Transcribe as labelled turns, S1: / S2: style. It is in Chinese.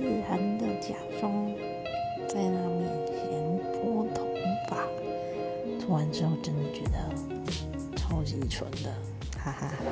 S1: 自然的假装在他面前拨头发，涂完之后真的觉得超级纯的，哈哈哈。